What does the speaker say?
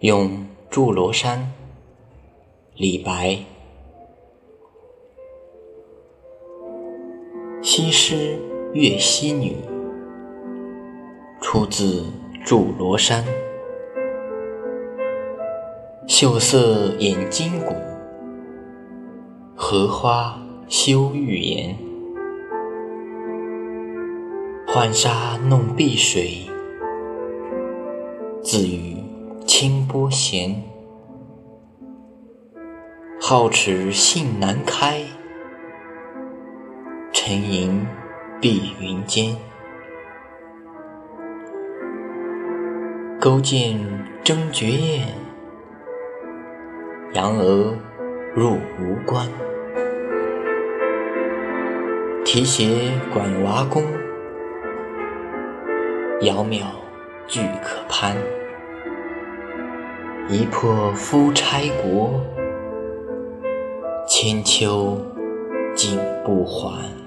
咏祝罗山，李白。西施越溪女，出自祝罗山。秀色掩金谷，荷花羞玉颜。浣纱弄碧水，自与清波闲。皓齿信难开，沉吟碧云间。勾践征绝艳，扬娥入吴关。提携管娃宫。窈窕俱可攀，一破夫差国，千秋景不还。